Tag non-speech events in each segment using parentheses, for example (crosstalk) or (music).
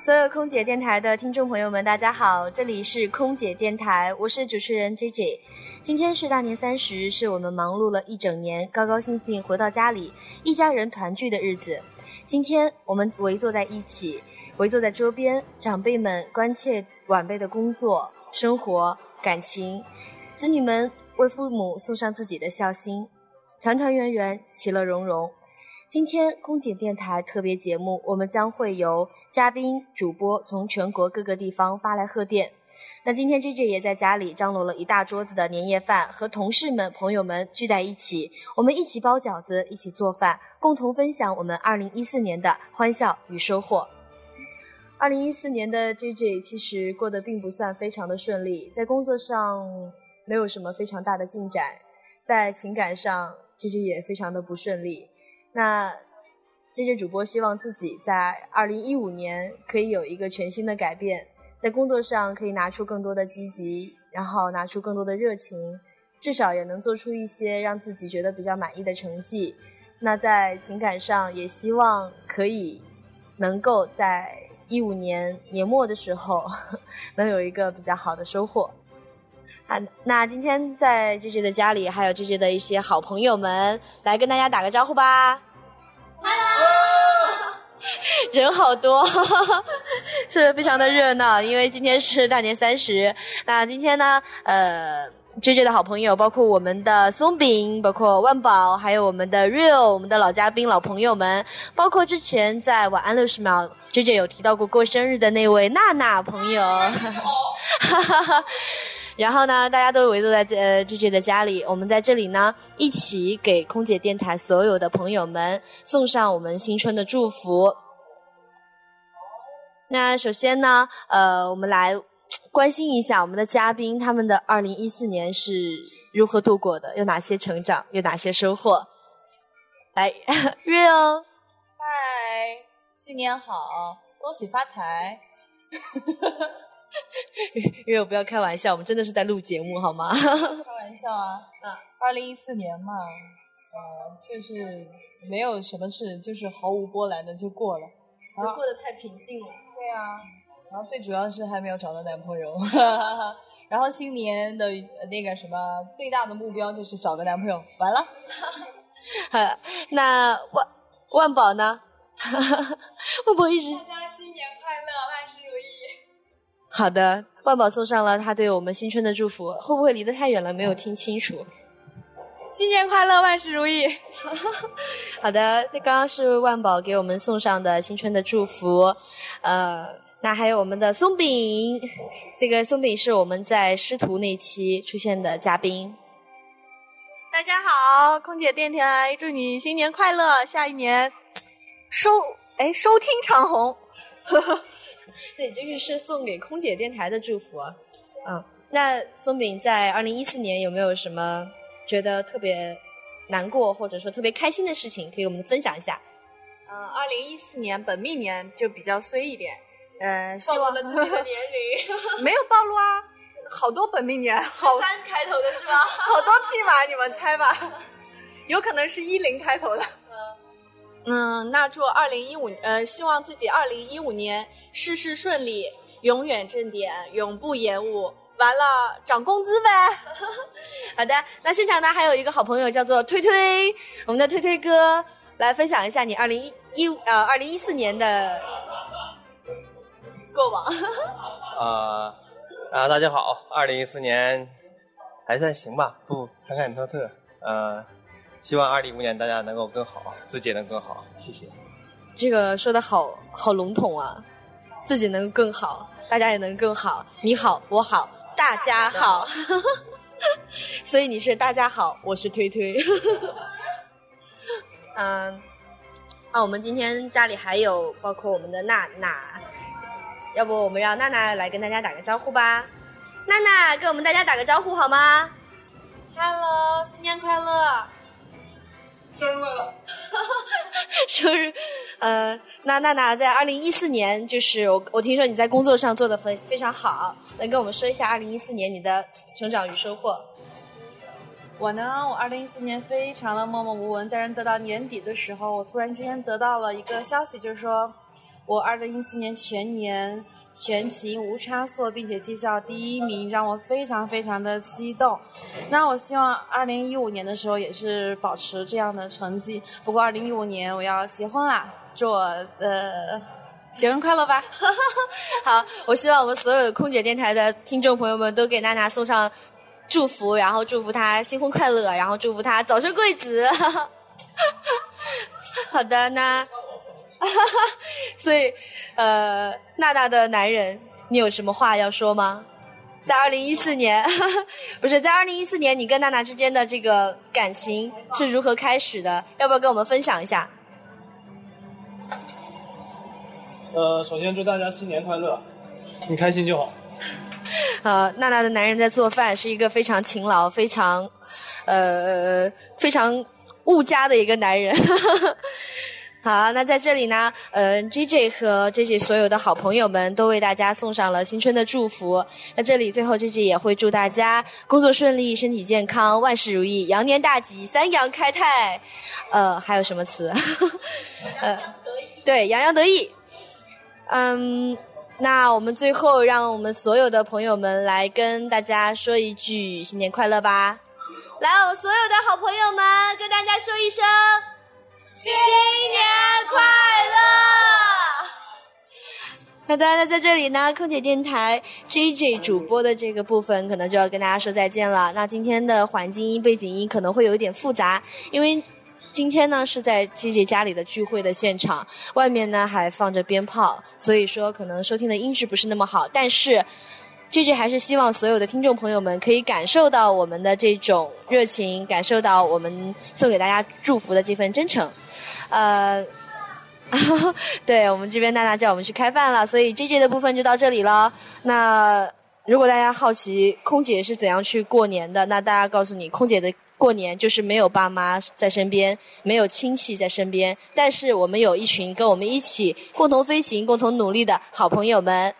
所有空姐电台的听众朋友们，大家好，这里是空姐电台，我是主持人 J J。今天是大年三十，是我们忙碌了一整年，高高兴兴回到家里，一家人团聚的日子。今天我们围坐在一起，围坐在桌边，长辈们关切晚辈的工作、生活、感情，子女们为父母送上自己的孝心，团团圆圆，其乐融融。今天空姐电台特别节目，我们将会由嘉宾主播从全国各个地方发来贺电。那今天 J J 也在家里张罗了一大桌子的年夜饭，和同事们、朋友们聚在一起，我们一起包饺子，一起做饭，共同分享我们2014年的欢笑与收获。2014年的 J J 其实过得并不算非常的顺利，在工作上没有什么非常大的进展，在情感上 J J 也非常的不顺利。那这些主播希望自己在二零一五年可以有一个全新的改变，在工作上可以拿出更多的积极，然后拿出更多的热情，至少也能做出一些让自己觉得比较满意的成绩。那在情感上也希望可以能够在一五年年末的时候 (laughs) 能有一个比较好的收获。啊，那今天在 J J 的家里，还有 J J 的一些好朋友们，来跟大家打个招呼吧。Hello，人好多，(laughs) 是非常的热闹，因为今天是大年三十。那今天呢，呃，J J 的好朋友，包括我们的松饼，包括万宝，还有我们的 Real，我们的老嘉宾、老朋友们，包括之前在晚安六十秒 J J 有提到过过生日的那位娜娜朋友。哈哈哈。(laughs) 然后呢，大家都围坐在呃 J J 的家里，我们在这里呢，一起给空姐电台所有的朋友们送上我们新春的祝福。那首先呢，呃，我们来关心一下我们的嘉宾，他们的二零一四年是如何度过的，有哪些成长，有哪些收获？(laughs) 来，Real，嗨，新年好，恭喜发财。(laughs) 因为我不要开玩笑，我们真的是在录节目，好吗？(laughs) 开玩笑啊！嗯，二零一四年嘛，呃，就是没有什么事，就是毫无波澜的就过了，就过得太平静了。对啊，然后最主要是还没有找到男朋友，(laughs) 然后新年的那个什么最大的目标就是找个男朋友，完了。那万万宝呢？万宝一直。好的，万宝送上了他对我们新春的祝福，会不会离得太远了没有听清楚？新年快乐，万事如意。(laughs) 好的，这刚刚是万宝给我们送上的新春的祝福，呃，那还有我们的松饼，这个松饼是我们在师徒那期出现的嘉宾。大家好，空姐电台祝你新年快乐，下一年收哎收听长虹。对，这个是送给空姐电台的祝福。嗯，那松饼在二零一四年有没有什么觉得特别难过或者说特别开心的事情，可以我们分享一下？嗯，二零一四年本命年就比较衰一点。嗯，暴露了自己的年龄？(laughs) 没有暴露啊，好多本命年，好三开头的是吧？好多匹马，你们猜吧？有可能是一零开头的。嗯，那祝二零一五，呃，希望自己二零一五年事事顺利，永远正点，永不延误。完了，涨工资呗。(laughs) 好的，那现场呢还有一个好朋友叫做推推，我们的推推哥来分享一下你二零一呃二零一四年的过往。(laughs) 啊啊，大家好，二零一四年还算行吧，不侃侃特特，呃。希望二零一五年大家能够更好，自己能更好，谢谢。这个说的好好笼统啊，自己能更好，大家也能更好。你好，我好，大家好。(laughs) 所以你是大家好，我是推推。(laughs) 嗯，啊，我们今天家里还有包括我们的娜娜，要不我们让娜娜来跟大家打个招呼吧？娜娜跟我们大家打个招呼好吗？Hello，新年快乐。生日快乐！(laughs) 生日，呃，那娜娜在二零一四年，就是我我听说你在工作上做的非非常好，能跟我们说一下二零一四年你的成长与收获？我呢，我二零一四年非常的默默无闻，但是得到年底的时候，我突然之间得到了一个消息，就是说我二零一四年全年全勤无差错，并且绩效第一名，让我非常非常的激动。那我希望二零一五年的时候也是保持这样的成绩。不过二零一五年我要结婚啦，祝我呃结婚快乐吧！(laughs) 好，我希望我们所有空姐电台的听众朋友们都给娜娜送上祝福，然后祝福她新婚快乐，然后祝福她早生贵子。(laughs) 好的，那。(laughs) 所以，呃，娜娜的男人，你有什么话要说吗？在二零一四年，(laughs) 不是在二零一四年，你跟娜娜之间的这个感情是如何开始的？要不要跟我们分享一下？呃，首先祝大家新年快乐，你开心就好。(laughs) 呃，娜娜的男人在做饭，是一个非常勤劳、非常，呃，非常物家的一个男人。好，那在这里呢，呃，J J 和 J J 所有的好朋友们都为大家送上了新春的祝福。那这里最后 J J 也会祝大家工作顺利、身体健康、万事如意、羊年大吉、三羊开泰。呃，还有什么词？(laughs) 呃，对，洋洋得意。嗯，那我们最后让我们所有的朋友们来跟大家说一句新年快乐吧。来，我们所有的好朋友们跟大家说一声。新年快乐！好的，那在这里呢，空姐电台 J J 主播的这个部分可能就要跟大家说再见了。那今天的环境音、背景音可能会有一点复杂，因为今天呢是在 J J 家里的聚会的现场，外面呢还放着鞭炮，所以说可能收听的音质不是那么好，但是。J J 还是希望所有的听众朋友们可以感受到我们的这种热情，感受到我们送给大家祝福的这份真诚。呃，(laughs) 对我们这边娜娜叫我们去开饭了，所以 J J 的部分就到这里了。那如果大家好奇空姐是怎样去过年的，那大家告诉你，空姐的过年就是没有爸妈在身边，没有亲戚在身边，但是我们有一群跟我们一起共同飞行、共同努力的好朋友们。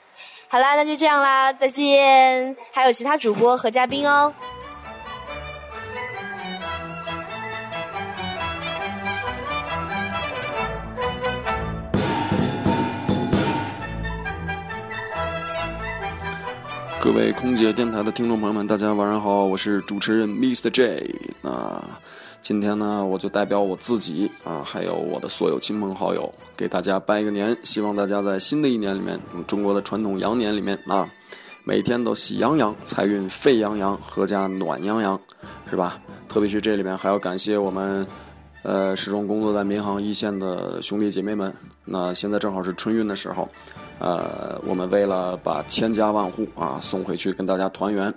好啦，那就这样啦，再见！还有其他主播和嘉宾哦。各位空姐电台的听众朋友们，大家晚上好，我是主持人 Mr. J 啊。今天呢，我就代表我自己啊，还有我的所有亲朋好友，给大家拜个年。希望大家在新的一年里面，中国的传统羊年里面啊，每天都喜洋洋，财运沸羊羊，阖家暖洋洋，是吧？特别是这里面还要感谢我们，呃，始终工作在民航一线的兄弟姐妹们。那现在正好是春运的时候，呃，我们为了把千家万户啊送回去跟大家团圆，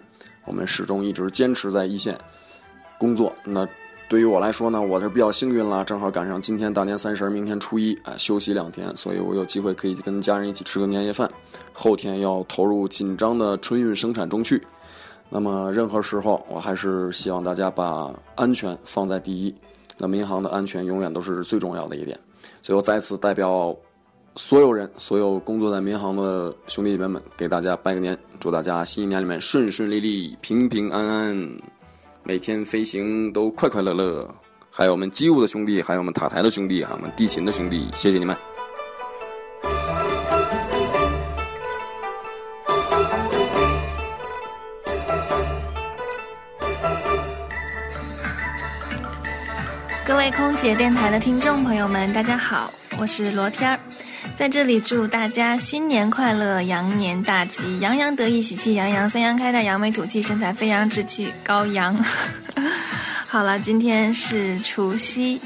我们始终一直坚持在一线工作。那。对于我来说呢，我是比较幸运了，正好赶上今天大年三十，明天初一，啊，休息两天，所以我有机会可以跟家人一起吃个年夜饭。后天要投入紧张的春运生产中去。那么任何时候，我还是希望大家把安全放在第一。那民航的安全永远都是最重要的一点。所以我再次代表所有人，所有工作在民航的兄弟姐妹们，给大家拜个年，祝大家新一年里面顺顺利利、平平安安。每天飞行都快快乐乐，还有我们机务的兄弟，还有我们塔台的兄弟，还有我们地勤的兄弟，谢谢你们。各位空姐电台的听众朋友们，大家好，我是罗天儿。在这里祝大家新年快乐，羊年大吉，洋洋得意，喜气洋洋，三阳开泰，扬眉吐气，身材飞扬，志气高扬。(laughs) 好了，今天是除夕，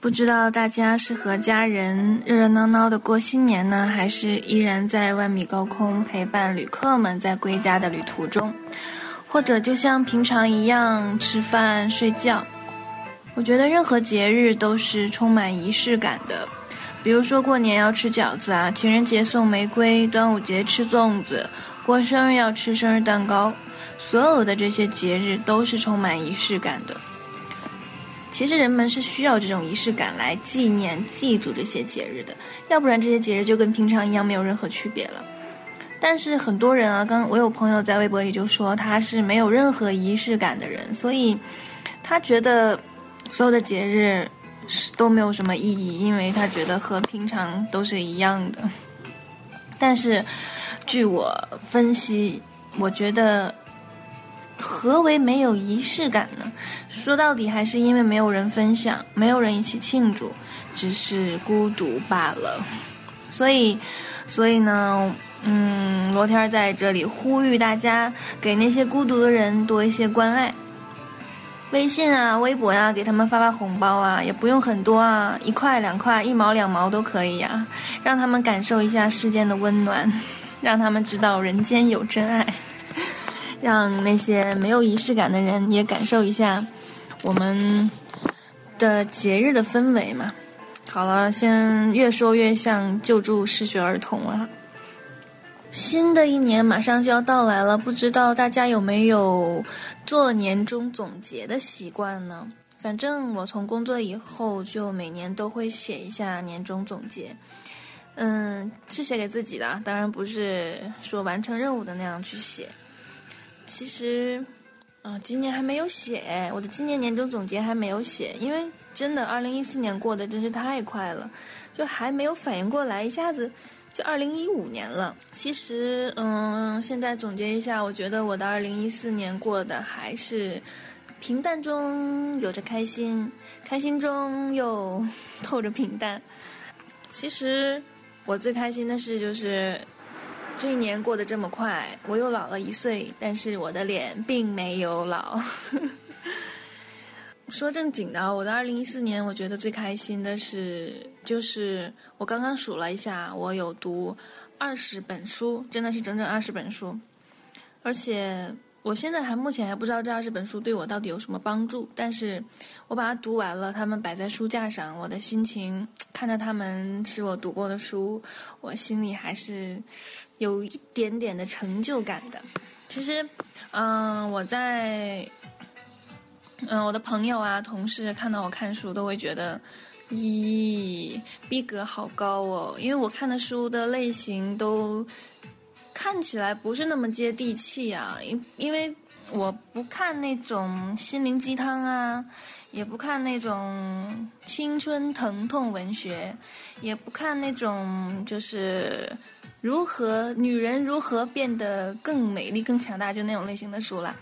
不知道大家是和家人热热闹闹的过新年呢，还是依然在万米高空陪伴旅客们在归家的旅途中，或者就像平常一样吃饭睡觉。我觉得任何节日都是充满仪式感的，比如说过年要吃饺子啊，情人节送玫瑰，端午节吃粽子，过生日要吃生日蛋糕，所有的这些节日都是充满仪式感的。其实人们是需要这种仪式感来纪念、记住这些节日的，要不然这些节日就跟平常一样没有任何区别了。但是很多人啊，刚我有朋友在微博里就说他是没有任何仪式感的人，所以他觉得。所有的节日都没有什么意义，因为他觉得和平常都是一样的。但是，据我分析，我觉得何为没有仪式感呢？说到底，还是因为没有人分享，没有人一起庆祝，只是孤独罢了。所以，所以呢，嗯，罗天在这里呼吁大家，给那些孤独的人多一些关爱。微信啊，微博呀，给他们发发红包啊，也不用很多啊，一块两块，一毛两毛都可以呀，让他们感受一下世间的温暖，(laughs) 让他们知道人间有真爱，(laughs) 让那些没有仪式感的人也感受一下我们的节日的氛围嘛。好了，先越说越像救助失学儿童了。新的一年马上就要到来了，不知道大家有没有做年终总结的习惯呢？反正我从工作以后就每年都会写一下年终总结，嗯，是写给自己的，当然不是说完成任务的那样去写。其实，啊，今年还没有写，我的今年年终总结还没有写，因为真的，二零一四年过得真是太快了，就还没有反应过来，一下子。就二零一五年了，其实，嗯，现在总结一下，我觉得我的二零一四年过得还是平淡中有着开心，开心中又透着平淡。其实我最开心的事就是这一年过得这么快，我又老了一岁，但是我的脸并没有老。说正经的，我的二零一四年，我觉得最开心的是，就是我刚刚数了一下，我有读二十本书，真的是整整二十本书，而且我现在还目前还不知道这二十本书对我到底有什么帮助，但是我把它读完了，它们摆在书架上，我的心情看着它们是我读过的书，我心里还是有一点点的成就感的。其实，嗯，我在。嗯，我的朋友啊、同事看到我看书都会觉得，咦，逼格好高哦。因为我看的书的类型都看起来不是那么接地气啊。因因为我不看那种心灵鸡汤啊，也不看那种青春疼痛文学，也不看那种就是如何女人如何变得更美丽、更强大就那种类型的书了。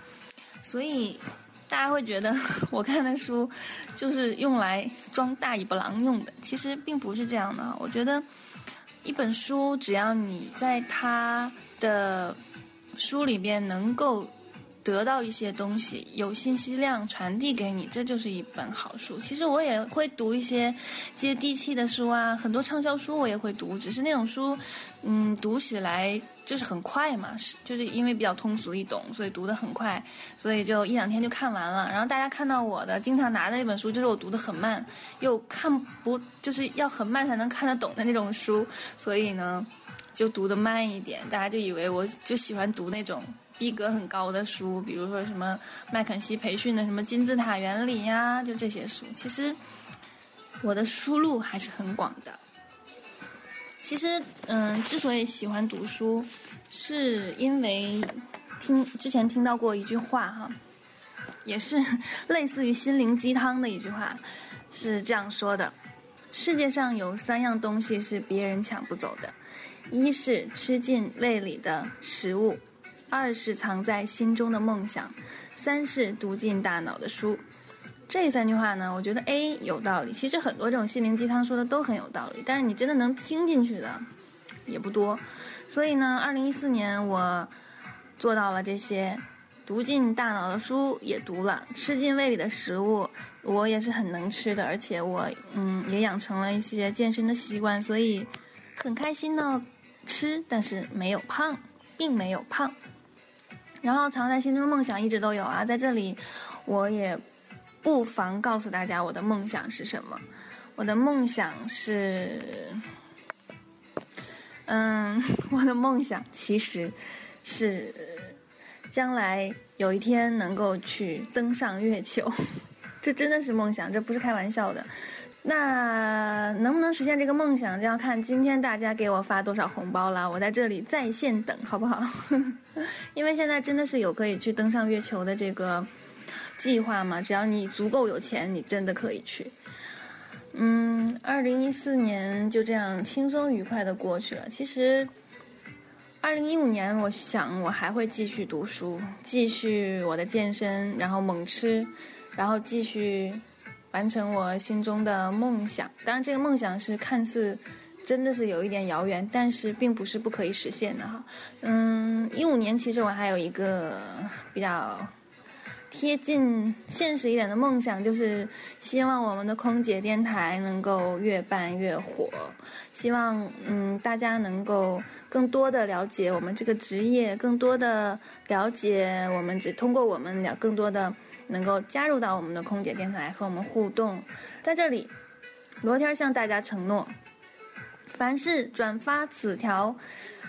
所以。大家会觉得 (laughs) 我看的书就是用来装大尾巴狼用的，其实并不是这样的。我觉得一本书，只要你在它的书里边能够。得到一些东西，有信息量传递给你，这就是一本好书。其实我也会读一些接地气的书啊，很多畅销书我也会读，只是那种书，嗯，读起来就是很快嘛，是就是因为比较通俗易懂，所以读得很快，所以就一两天就看完了。然后大家看到我的经常拿的那本书，就是我读得很慢，又看不就是要很慢才能看得懂的那种书，所以呢，就读得慢一点，大家就以为我就喜欢读那种。逼格很高的书，比如说什么麦肯锡培训的什么金字塔原理呀，就这些书。其实我的书路还是很广的。其实，嗯，之所以喜欢读书，是因为听之前听到过一句话哈，也是类似于心灵鸡汤的一句话，是这样说的：世界上有三样东西是别人抢不走的，一是吃进胃里的食物。二是藏在心中的梦想，三是读进大脑的书。这三句话呢，我觉得 A 有道理。其实很多这种心灵鸡汤说的都很有道理，但是你真的能听进去的也不多。所以呢，二零一四年我做到了这些，读进大脑的书也读了，吃进胃里的食物我也是很能吃的，而且我嗯也养成了一些健身的习惯，所以很开心呢吃，但是没有胖，并没有胖。然后藏在心中的梦想一直都有啊，在这里，我也不妨告诉大家我的梦想是什么。我的梦想是，嗯，(laughs) 我的梦想其实是将来有一天能够去登上月球，(laughs) 这真的是梦想，这不是开玩笑的。那能不能实现这个梦想，就要看今天大家给我发多少红包了。我在这里在线等，好不好？(laughs) 因为现在真的是有可以去登上月球的这个计划嘛，只要你足够有钱，你真的可以去。嗯，二零一四年就这样轻松愉快的过去了。其实，二零一五年，我想我还会继续读书，继续我的健身，然后猛吃，然后继续完成我心中的梦想。当然，这个梦想是看似真的是有一点遥远，但是并不是不可以实现的哈。嗯，一五年其实我还有一个比较。贴近现实一点的梦想，就是希望我们的空姐电台能够越办越火。希望嗯，大家能够更多的了解我们这个职业，更多的了解我们，只通过我们了更多的能够加入到我们的空姐电台和我们互动。在这里，罗天向大家承诺，凡是转发此条，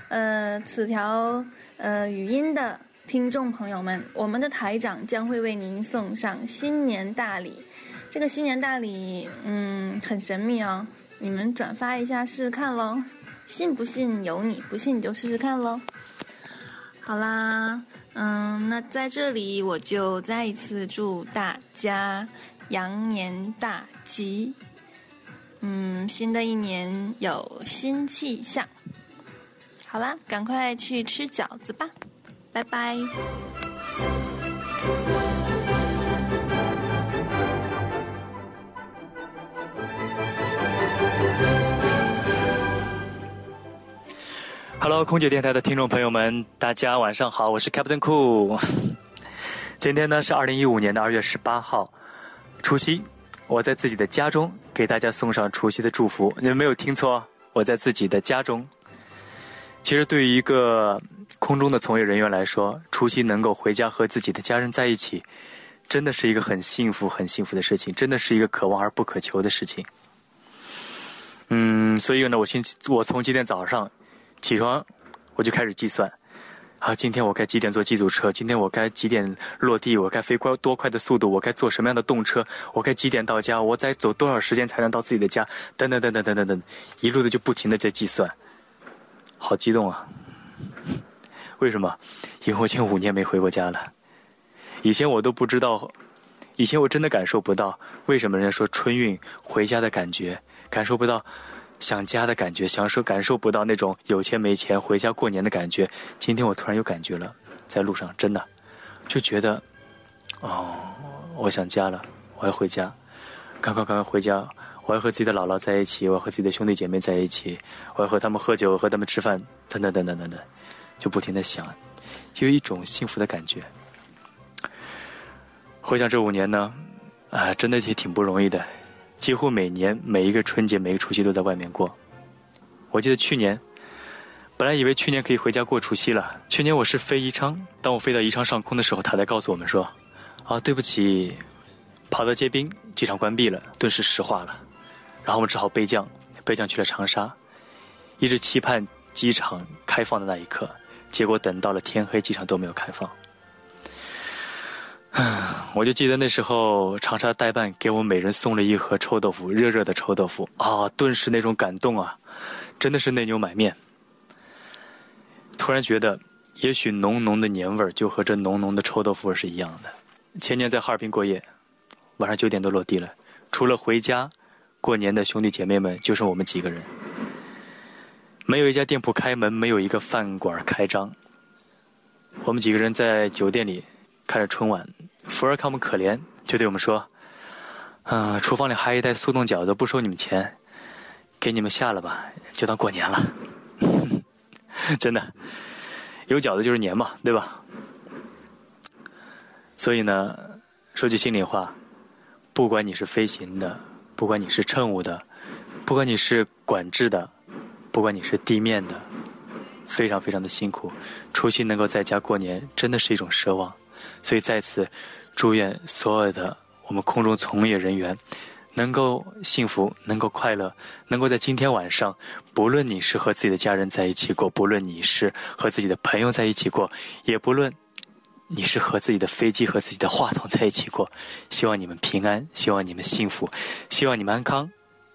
呃，此条呃语音的。听众朋友们，我们的台长将会为您送上新年大礼。这个新年大礼，嗯，很神秘哦。你们转发一下试试看喽，信不信由你，不信你就试试看喽。好啦，嗯，那在这里我就再一次祝大家羊年大吉。嗯，新的一年有新气象。好啦，赶快去吃饺子吧。拜拜。Hello，空姐电台的听众朋友们，大家晚上好，我是 Captain Cool。(laughs) 今天呢是二零一五年的二月十八号，除夕，我在自己的家中给大家送上除夕的祝福。你们没有听错，我在自己的家中。其实对于一个空中的从业人员来说，除夕能够回家和自己的家人在一起，真的是一个很幸福、很幸福的事情，真的是一个可望而不可求的事情。嗯，所以呢，我先我从今天早上起床，我就开始计算，啊，今天我该几点坐机组车？今天我该几点落地？我该飞快多快的速度？我该坐什么样的动车？我该几点到家？我再走多少时间才能到自己的家？等等等等等等等，一路的就不停的在计算，好激动啊！为什么？因为我已经五年没回过家了。以前我都不知道，以前我真的感受不到为什么人家说春运回家的感觉，感受不到想家的感觉，享受感受不到那种有钱没钱回家过年的感觉。今天我突然有感觉了，在路上真的就觉得，哦，我想家了，我要回家，赶快赶快回家，我要和自己的姥姥在一起，我要和自己的兄弟姐妹在一起，我要和他们喝酒，和他们吃饭，等等等等等等。就不停的想，有一种幸福的感觉。回想这五年呢，啊，真的也挺不容易的，几乎每年每一个春节、每个除夕都在外面过。我记得去年，本来以为去年可以回家过除夕了。去年我是飞宜昌，当我飞到宜昌上空的时候，他才告诉我们说：“啊，对不起，跑道结冰，机场关闭了。”顿时石化了，然后我们只好备降，备降去了长沙，一直期盼机场开放的那一刻。结果等到了天黑，机场都没有开放。我就记得那时候长沙代办给我们每人送了一盒臭豆腐，热热的臭豆腐啊，顿时那种感动啊，真的是内牛满面。突然觉得，也许浓浓的年味儿就和这浓浓的臭豆腐味是一样的。前年在哈尔滨过夜，晚上九点多落地了，除了回家过年的兄弟姐妹们，就剩我们几个人。没有一家店铺开门，没有一个饭馆开张。我们几个人在酒店里看着春晚，福儿看我们可怜，就对我们说：“嗯，厨房里还有一袋速冻饺子，不收你们钱，给你们下了吧，就当过年了。” (laughs) 真的，有饺子就是年嘛，对吧？所以呢，说句心里话，不管你是飞行的，不管你是乘务的，不管你是管制的。不管你是地面的，非常非常的辛苦，除夕能够在家过年，真的是一种奢望。所以在此，祝愿所有的我们空中从业人员，能够幸福，能够快乐，能够在今天晚上，不论你是和自己的家人在一起过，不论你是和自己的朋友在一起过，也不论你是和自己的飞机和自己的话筒在一起过，希望你们平安，希望你们幸福，希望你们安康，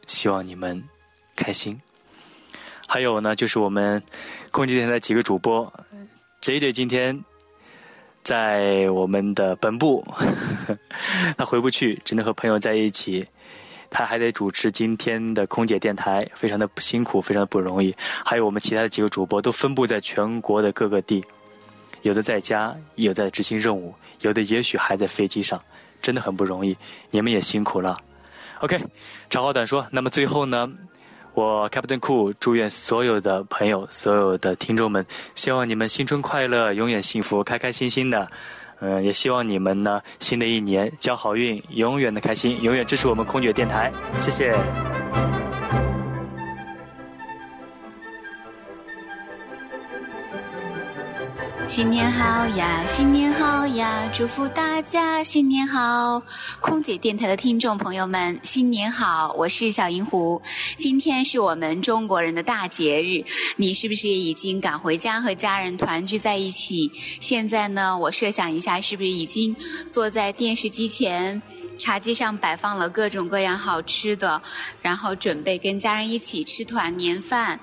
希望你们开心。还有呢，就是我们空姐电台几个主播，J J 今天在我们的本部，(laughs) 他回不去，只能和朋友在一起他还得主持今天的空姐电台，非常的辛苦，非常的不容易。还有我们其他的几个主播都分布在全国的各个地，有的在家，有的执行任务，有的也许还在飞机上，真的很不容易。你们也辛苦了。OK，长话短说，那么最后呢？我 Captain Cool 祝愿所有的朋友、所有的听众们，希望你们新春快乐，永远幸福，开开心心的。嗯，也希望你们呢，新的一年交好运，永远的开心，永远支持我们空姐电台。谢谢。新年好呀，新年好呀，祝福大家新年好！空姐电台的听众朋友们，新年好！我是小银狐，今天是我们中国人的大节日，你是不是已经赶回家和家人团聚在一起？现在呢，我设想一下，是不是已经坐在电视机前，茶几上摆放了各种各样好吃的，然后准备跟家人一起吃团年饭？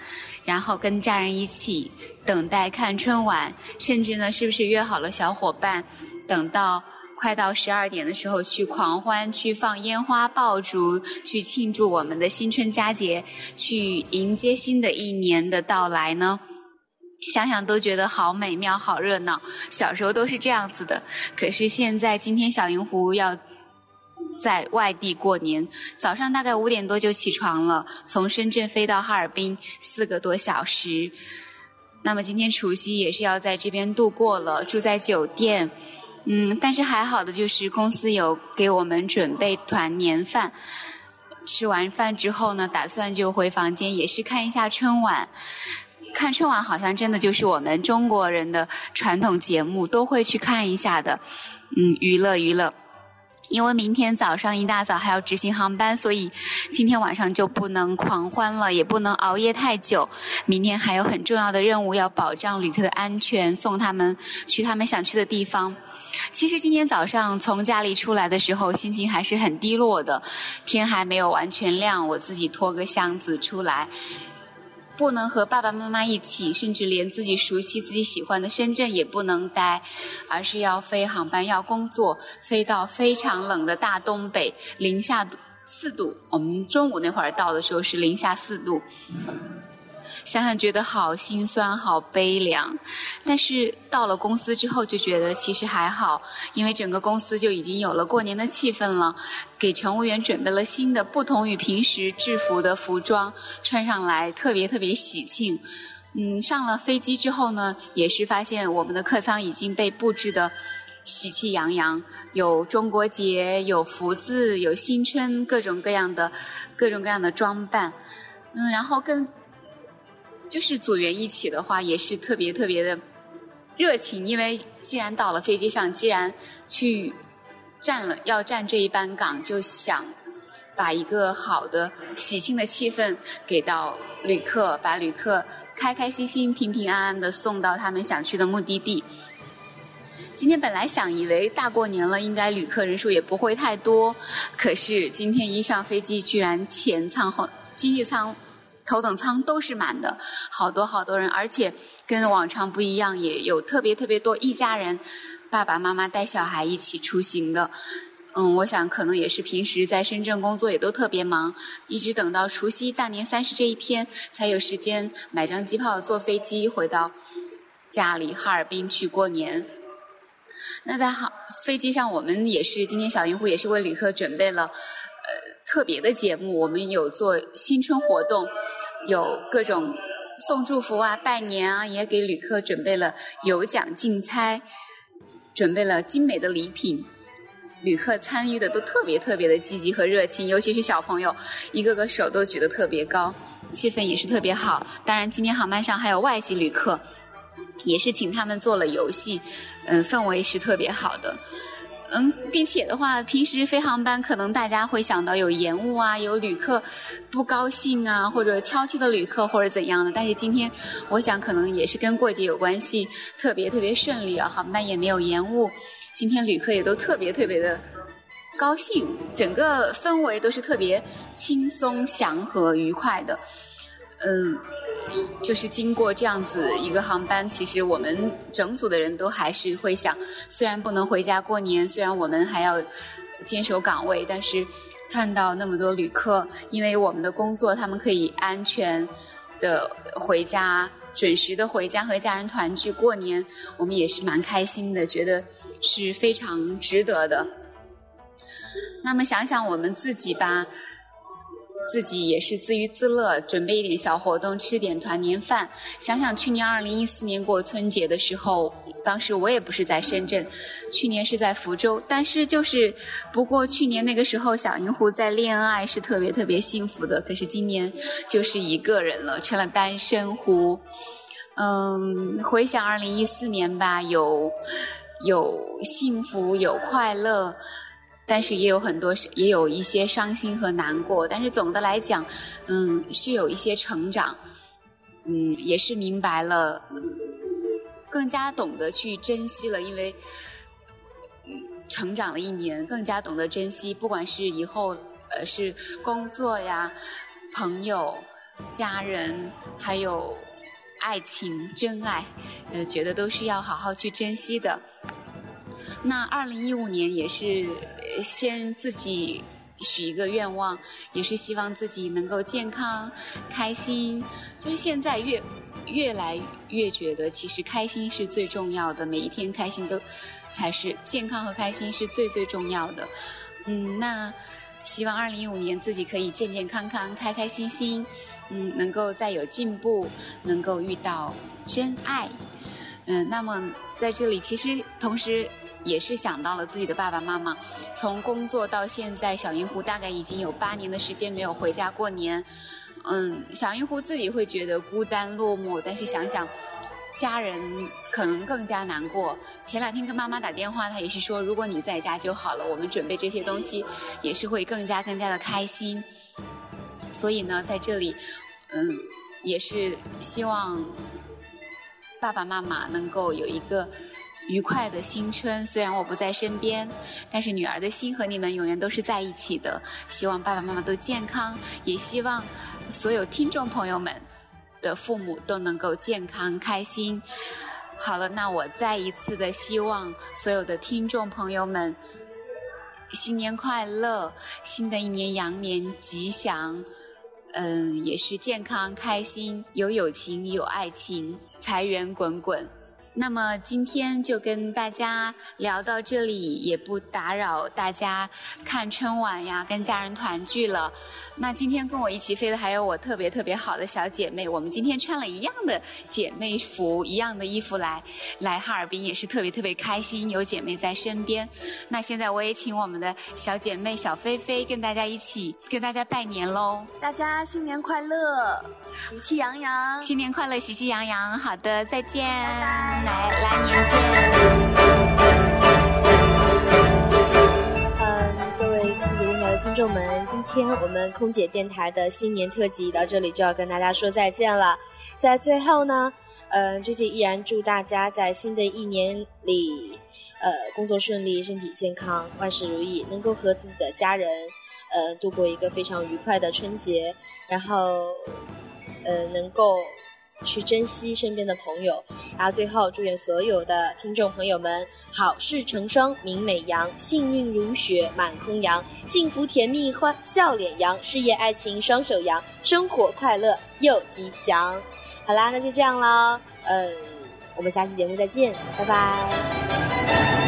然后跟家人一起等待看春晚，甚至呢，是不是约好了小伙伴，等到快到十二点的时候去狂欢，去放烟花爆竹，去庆祝我们的新春佳节，去迎接新的一年的到来呢？想想都觉得好美妙，好热闹。小时候都是这样子的，可是现在今天小银狐要。在外地过年，早上大概五点多就起床了，从深圳飞到哈尔滨四个多小时。那么今天除夕也是要在这边度过了，住在酒店。嗯，但是还好的就是公司有给我们准备团年饭。吃完饭之后呢，打算就回房间，也是看一下春晚。看春晚好像真的就是我们中国人的传统节目，都会去看一下的。嗯，娱乐娱乐。因为明天早上一大早还要执行航班，所以今天晚上就不能狂欢了，也不能熬夜太久。明天还有很重要的任务，要保障旅客的安全，送他们去他们想去的地方。其实今天早上从家里出来的时候，心情还是很低落的，天还没有完全亮，我自己拖个箱子出来。不能和爸爸妈妈一起，甚至连自己熟悉、自己喜欢的深圳也不能待，而是要飞航班、要工作，飞到非常冷的大东北，零下四度。我们中午那会儿到的时候是零下四度。想想觉得好心酸，好悲凉，但是到了公司之后就觉得其实还好，因为整个公司就已经有了过年的气氛了，给乘务员准备了新的不同于平时制服的服装，穿上来特别特别喜庆。嗯，上了飞机之后呢，也是发现我们的客舱已经被布置的喜气洋洋，有中国结，有福字，有新春，各种各样的各种各样的装扮。嗯，然后跟。就是组员一起的话，也是特别特别的热情，因为既然到了飞机上，既然去站了要站这一班岗，就想把一个好的喜庆的气氛给到旅客，把旅客开开心心、平平安安的送到他们想去的目的地。今天本来想以为大过年了，应该旅客人数也不会太多，可是今天一上飞机，居然前舱后经济舱。头等舱都是满的，好多好多人，而且跟往常不一样，也有特别特别多一家人，爸爸妈妈带小孩一起出行的。嗯，我想可能也是平时在深圳工作也都特别忙，一直等到除夕大年三十这一天才有时间买张机票坐飞机回到家里哈尔滨去过年。那在哈飞机上，我们也是今天小银狐也是为旅客准备了。特别的节目，我们有做新春活动，有各种送祝福啊、拜年啊，也给旅客准备了有奖竞猜，准备了精美的礼品。旅客参与的都特别特别的积极和热情，尤其是小朋友，一个个手都举得特别高，气氛也是特别好。当然，今天航班上还有外籍旅客，也是请他们做了游戏，嗯，氛围是特别好的。嗯，并且的话，平时飞航班可能大家会想到有延误啊，有旅客不高兴啊，或者挑剔的旅客或者怎样的。但是今天，我想可能也是跟过节有关系，特别特别顺利啊，航班也没有延误。今天旅客也都特别特别的高兴，整个氛围都是特别轻松、祥和、愉快的。嗯，就是经过这样子一个航班，其实我们整组的人都还是会想，虽然不能回家过年，虽然我们还要坚守岗位，但是看到那么多旅客，因为我们的工作，他们可以安全的回家，准时的回家和家人团聚过年，我们也是蛮开心的，觉得是非常值得的。那么想想我们自己吧。自己也是自娱自乐，准备一点小活动，吃点团年饭。想想去年二零一四年过春节的时候，当时我也不是在深圳，去年是在福州。但是就是，不过去年那个时候小银狐在恋爱是特别特别幸福的，可是今年就是一个人了，成了单身狐。嗯，回想二零一四年吧，有有幸福，有快乐。但是也有很多，也有一些伤心和难过。但是总的来讲，嗯，是有一些成长，嗯，也是明白了，更加懂得去珍惜了。因为成长了一年，更加懂得珍惜。不管是以后，呃，是工作呀、朋友、家人，还有爱情、真爱，呃，觉得都是要好好去珍惜的。那二零一五年也是先自己许一个愿望，也是希望自己能够健康、开心。就是现在越越来越觉得，其实开心是最重要的，每一天开心都才是健康和开心是最最重要的。嗯，那希望二零一五年自己可以健健康康、开开心心，嗯，能够再有进步，能够遇到真爱。嗯，那么在这里其实同时。也是想到了自己的爸爸妈妈，从工作到现在，小银狐大概已经有八年的时间没有回家过年。嗯，小银狐自己会觉得孤单落寞，但是想想家人可能更加难过。前两天跟妈妈打电话，她也是说，如果你在家就好了，我们准备这些东西也是会更加更加的开心。所以呢，在这里，嗯，也是希望爸爸妈妈能够有一个。愉快的新春，虽然我不在身边，但是女儿的心和你们永远都是在一起的。希望爸爸妈妈都健康，也希望所有听众朋友们的父母都能够健康开心。好了，那我再一次的希望所有的听众朋友们新年快乐，新的一年羊年吉祥，嗯，也是健康开心，有友情有爱情，财源滚滚。那么今天就跟大家聊到这里，也不打扰大家看春晚呀，跟家人团聚了。那今天跟我一起飞的还有我特别特别好的小姐妹，我们今天穿了一样的姐妹服，一样的衣服来来哈尔滨，也是特别特别开心，有姐妹在身边。那现在我也请我们的小姐妹小菲菲跟大家一起跟大家拜年喽！大家新年快乐，喜气洋洋！新年快乐，喜气洋洋！好的，再见，来来年见。嗯，各位空姐电台的听众们，今天我们空姐电台的新年特辑到这里就要跟大家说再见了。在最后呢，呃，J J 依然祝大家在新的一年里，呃，工作顺利，身体健康，万事如意，能够和自己的家人，呃，度过一个非常愉快的春节，然后，呃，能够。去珍惜身边的朋友，然后最后祝愿所有的听众朋友们好事成双，名美扬，幸运如雪满空扬，幸福甜蜜欢笑脸扬，事业爱情双手扬，生活快乐又吉祥。好啦，那就这样了，嗯，我们下期节目再见，拜拜。